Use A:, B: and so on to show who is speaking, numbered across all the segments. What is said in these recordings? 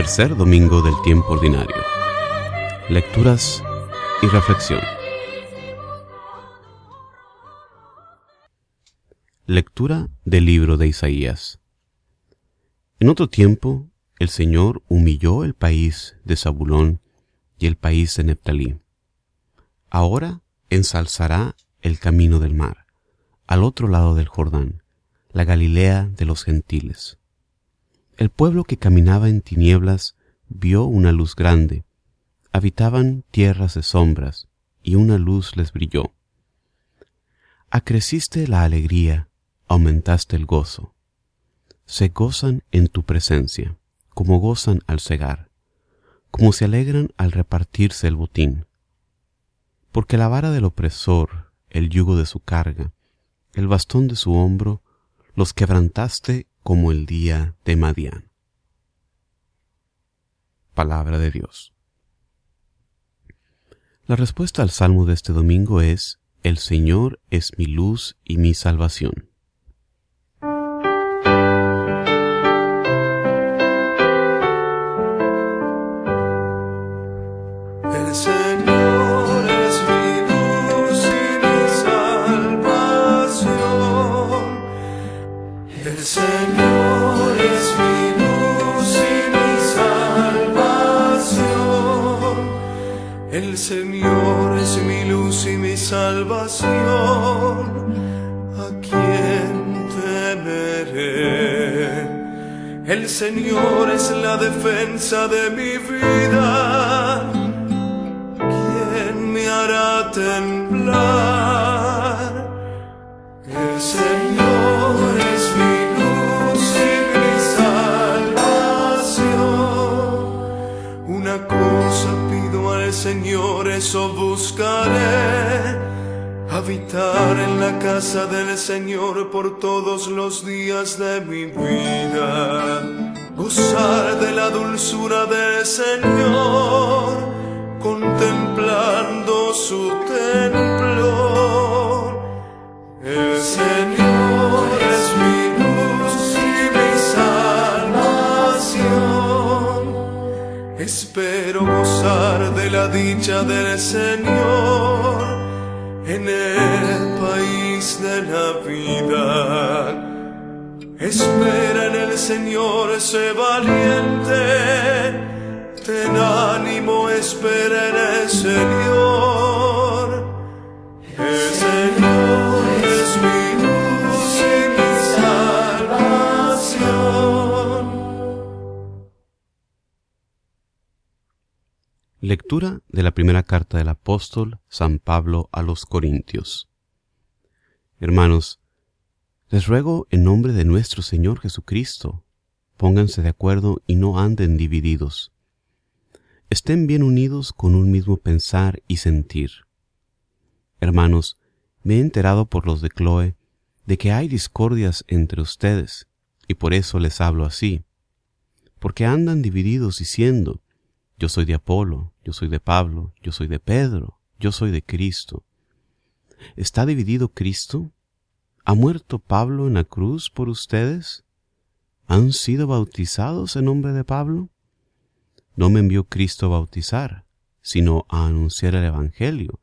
A: Tercer domingo del tiempo ordinario. Lecturas y reflexión. Lectura del libro de Isaías. En otro tiempo, el Señor humilló el país de Zabulón y el país de Neptalí. Ahora ensalzará el camino del mar, al otro lado del Jordán, la Galilea de los gentiles. El pueblo que caminaba en tinieblas vio una luz grande. Habitaban tierras de sombras, y una luz les brilló. Acreciste la alegría, aumentaste el gozo. Se gozan en tu presencia, como gozan al cegar, como se alegran al repartirse el botín. Porque la vara del opresor, el yugo de su carga, el bastón de su hombro, los quebrantaste como el día de Madián. Palabra de Dios. La respuesta al salmo de este domingo es, El Señor es mi luz y mi salvación.
B: Señor es la defensa de mi vida, ¿quién me hará temblar? El Señor es mi luz y mi salvación, una cosa pido al Señor eso buscaré, habitar en la casa del Señor por todos los días de mi vida, gozar de la dulzura del Señor, contemplando su templo. El Señor es mi luz y mi salvación. Espero gozar de la dicha del Señor en el país de la vida. El Señor, sé valiente, ten ánimo, espera en el Señor. El Señor es mi luz y mi salvación.
A: Lectura de la primera carta del apóstol San Pablo a los Corintios. Hermanos, les ruego en nombre de nuestro Señor Jesucristo, pónganse de acuerdo y no anden divididos. Estén bien unidos con un mismo pensar y sentir. Hermanos, me he enterado por los de Chloe de que hay discordias entre ustedes, y por eso les hablo así, porque andan divididos diciendo, yo soy de Apolo, yo soy de Pablo, yo soy de Pedro, yo soy de Cristo. ¿Está dividido Cristo? ¿Ha muerto Pablo en la cruz por ustedes? ¿Han sido bautizados en nombre de Pablo? No me envió Cristo a bautizar, sino a anunciar el Evangelio,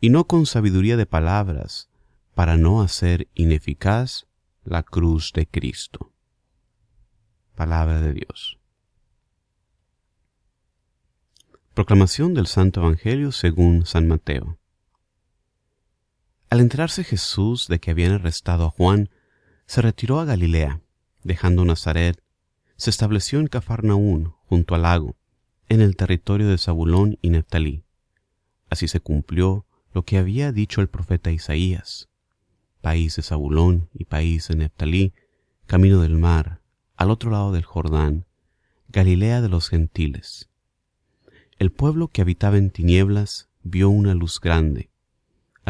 A: y no con sabiduría de palabras, para no hacer ineficaz la cruz de Cristo. Palabra de Dios. Proclamación del Santo Evangelio según San Mateo. Al enterarse Jesús de que habían arrestado a Juan, se retiró a Galilea, dejando Nazaret, se estableció en Cafarnaún, junto al lago, en el territorio de Zabulón y Neftalí. Así se cumplió lo que había dicho el profeta Isaías. País de Zabulón y país de Neftalí, camino del mar, al otro lado del Jordán, Galilea de los gentiles. El pueblo que habitaba en tinieblas vio una luz grande.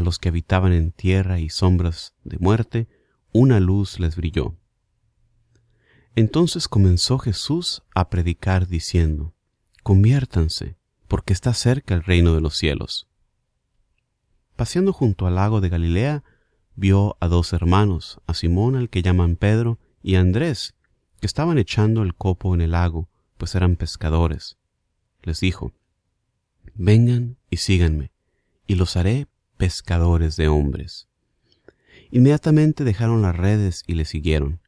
A: A los que habitaban en tierra y sombras de muerte, una luz les brilló. Entonces comenzó Jesús a predicar diciendo, Conviértanse, porque está cerca el reino de los cielos. Paseando junto al lago de Galilea, vio a dos hermanos, a Simón al que llaman Pedro y a Andrés, que estaban echando el copo en el lago, pues eran pescadores. Les dijo, Vengan y síganme, y los haré pescadores de hombres. Inmediatamente dejaron las redes y le siguieron,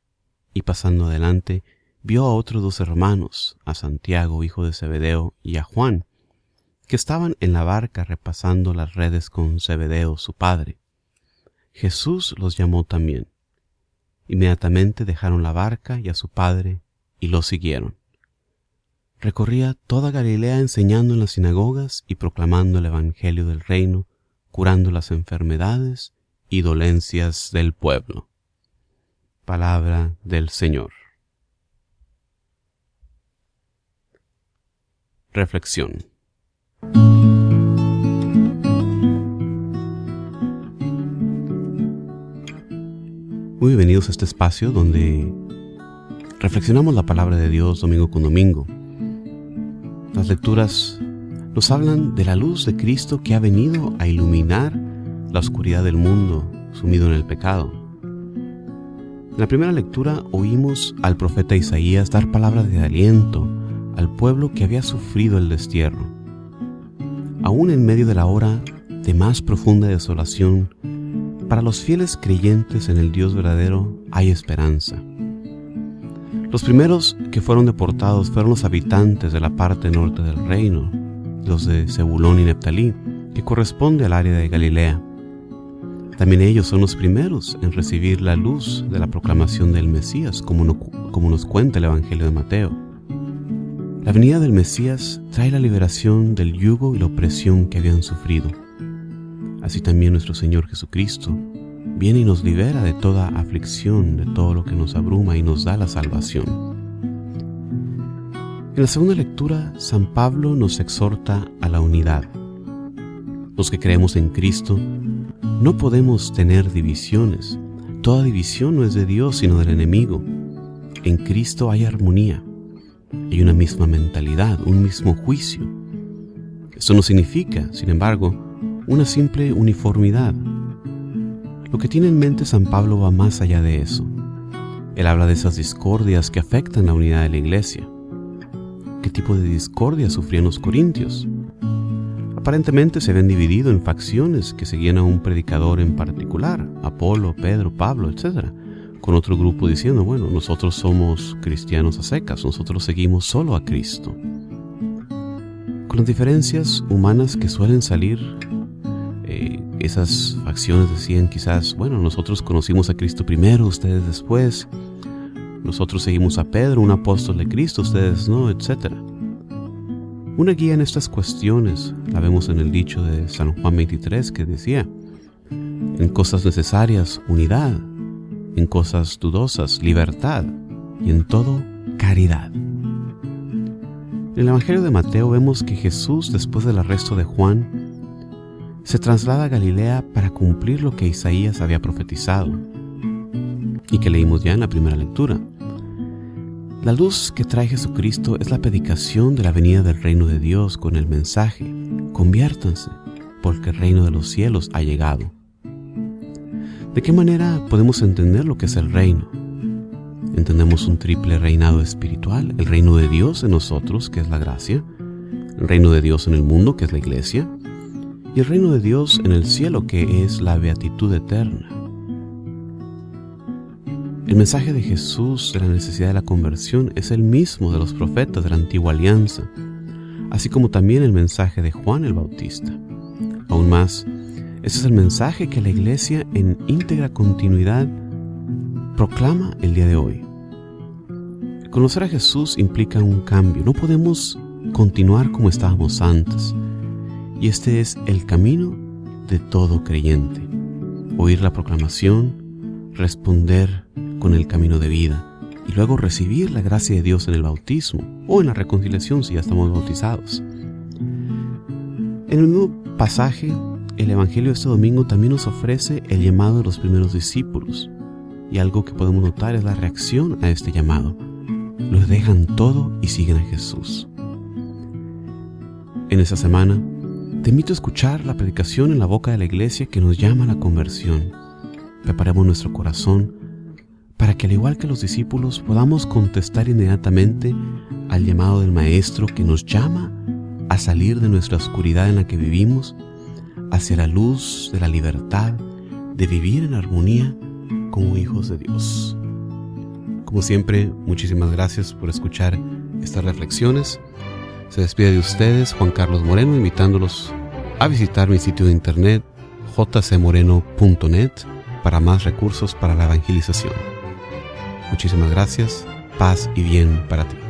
A: y pasando adelante, vio a otros dos hermanos, a Santiago, hijo de Zebedeo, y a Juan, que estaban en la barca repasando las redes con Zebedeo, su padre. Jesús los llamó también. Inmediatamente dejaron la barca y a su padre y lo siguieron. Recorría toda Galilea enseñando en las sinagogas y proclamando el Evangelio del reino, curando las enfermedades y dolencias del pueblo. Palabra del Señor. Reflexión. Muy bienvenidos a este espacio donde reflexionamos la palabra de Dios domingo con domingo. Las lecturas nos hablan de la luz de Cristo que ha venido a iluminar la oscuridad del mundo sumido en el pecado. En la primera lectura oímos al profeta Isaías dar palabras de aliento al pueblo que había sufrido el destierro. Aún en medio de la hora de más profunda desolación, para los fieles creyentes en el Dios verdadero hay esperanza. Los primeros que fueron deportados fueron los habitantes de la parte norte del reino, los de Zebulón y Neptalí, que corresponde al área de Galilea. También ellos son los primeros en recibir la luz de la proclamación del Mesías, como, como nos cuenta el Evangelio de Mateo. La venida del Mesías trae la liberación del yugo y la opresión que habían sufrido. Así también nuestro Señor Jesucristo viene y nos libera de toda aflicción, de todo lo que nos abruma y nos da la salvación. En la segunda lectura, San Pablo nos exhorta a la unidad. Los que creemos en Cristo no podemos tener divisiones. Toda división no es de Dios, sino del enemigo. En Cristo hay armonía. Hay una misma mentalidad, un mismo juicio. Esto no significa, sin embargo, una simple uniformidad, lo que tiene en mente San Pablo va más allá de eso. Él habla de esas discordias que afectan la unidad de la iglesia. ¿Qué tipo de discordia sufrían los corintios? Aparentemente se habían dividido en facciones que seguían a un predicador en particular, Apolo, Pedro, Pablo, etc., con otro grupo diciendo, bueno, nosotros somos cristianos a secas, nosotros seguimos solo a Cristo. Con las diferencias humanas que suelen salir esas facciones decían quizás, bueno, nosotros conocimos a Cristo primero, ustedes después, nosotros seguimos a Pedro, un apóstol de Cristo, ustedes no, etc. Una guía en estas cuestiones la vemos en el dicho de San Juan 23 que decía, en cosas necesarias, unidad, en cosas dudosas, libertad, y en todo, caridad. En el Evangelio de Mateo vemos que Jesús, después del arresto de Juan, se traslada a Galilea para cumplir lo que Isaías había profetizado y que leímos ya en la primera lectura. La luz que trae Jesucristo es la predicación de la venida del reino de Dios con el mensaje, conviértanse, porque el reino de los cielos ha llegado. ¿De qué manera podemos entender lo que es el reino? Entendemos un triple reinado espiritual, el reino de Dios en nosotros, que es la gracia, el reino de Dios en el mundo, que es la iglesia, y el reino de Dios en el cielo que es la beatitud eterna. El mensaje de Jesús de la necesidad de la conversión es el mismo de los profetas de la antigua alianza, así como también el mensaje de Juan el Bautista. Aún más, ese es el mensaje que la iglesia en íntegra continuidad proclama el día de hoy. Conocer a Jesús implica un cambio. No podemos continuar como estábamos antes. Y este es el camino de todo creyente. Oír la proclamación, responder con el camino de vida y luego recibir la gracia de Dios en el bautismo o en la reconciliación si ya estamos bautizados. En el mismo pasaje, el Evangelio de este domingo también nos ofrece el llamado de los primeros discípulos. Y algo que podemos notar es la reacción a este llamado. Los dejan todo y siguen a Jesús. En esa semana te invito a escuchar la predicación en la boca de la iglesia que nos llama a la conversión. Preparemos nuestro corazón para que al igual que los discípulos podamos contestar inmediatamente al llamado del Maestro que nos llama a salir de nuestra oscuridad en la que vivimos hacia la luz de la libertad de vivir en armonía como hijos de Dios. Como siempre, muchísimas gracias por escuchar estas reflexiones. Se despide de ustedes Juan Carlos Moreno, invitándolos a visitar mi sitio de internet jcmoreno.net para más recursos para la evangelización. Muchísimas gracias, paz y bien para ti.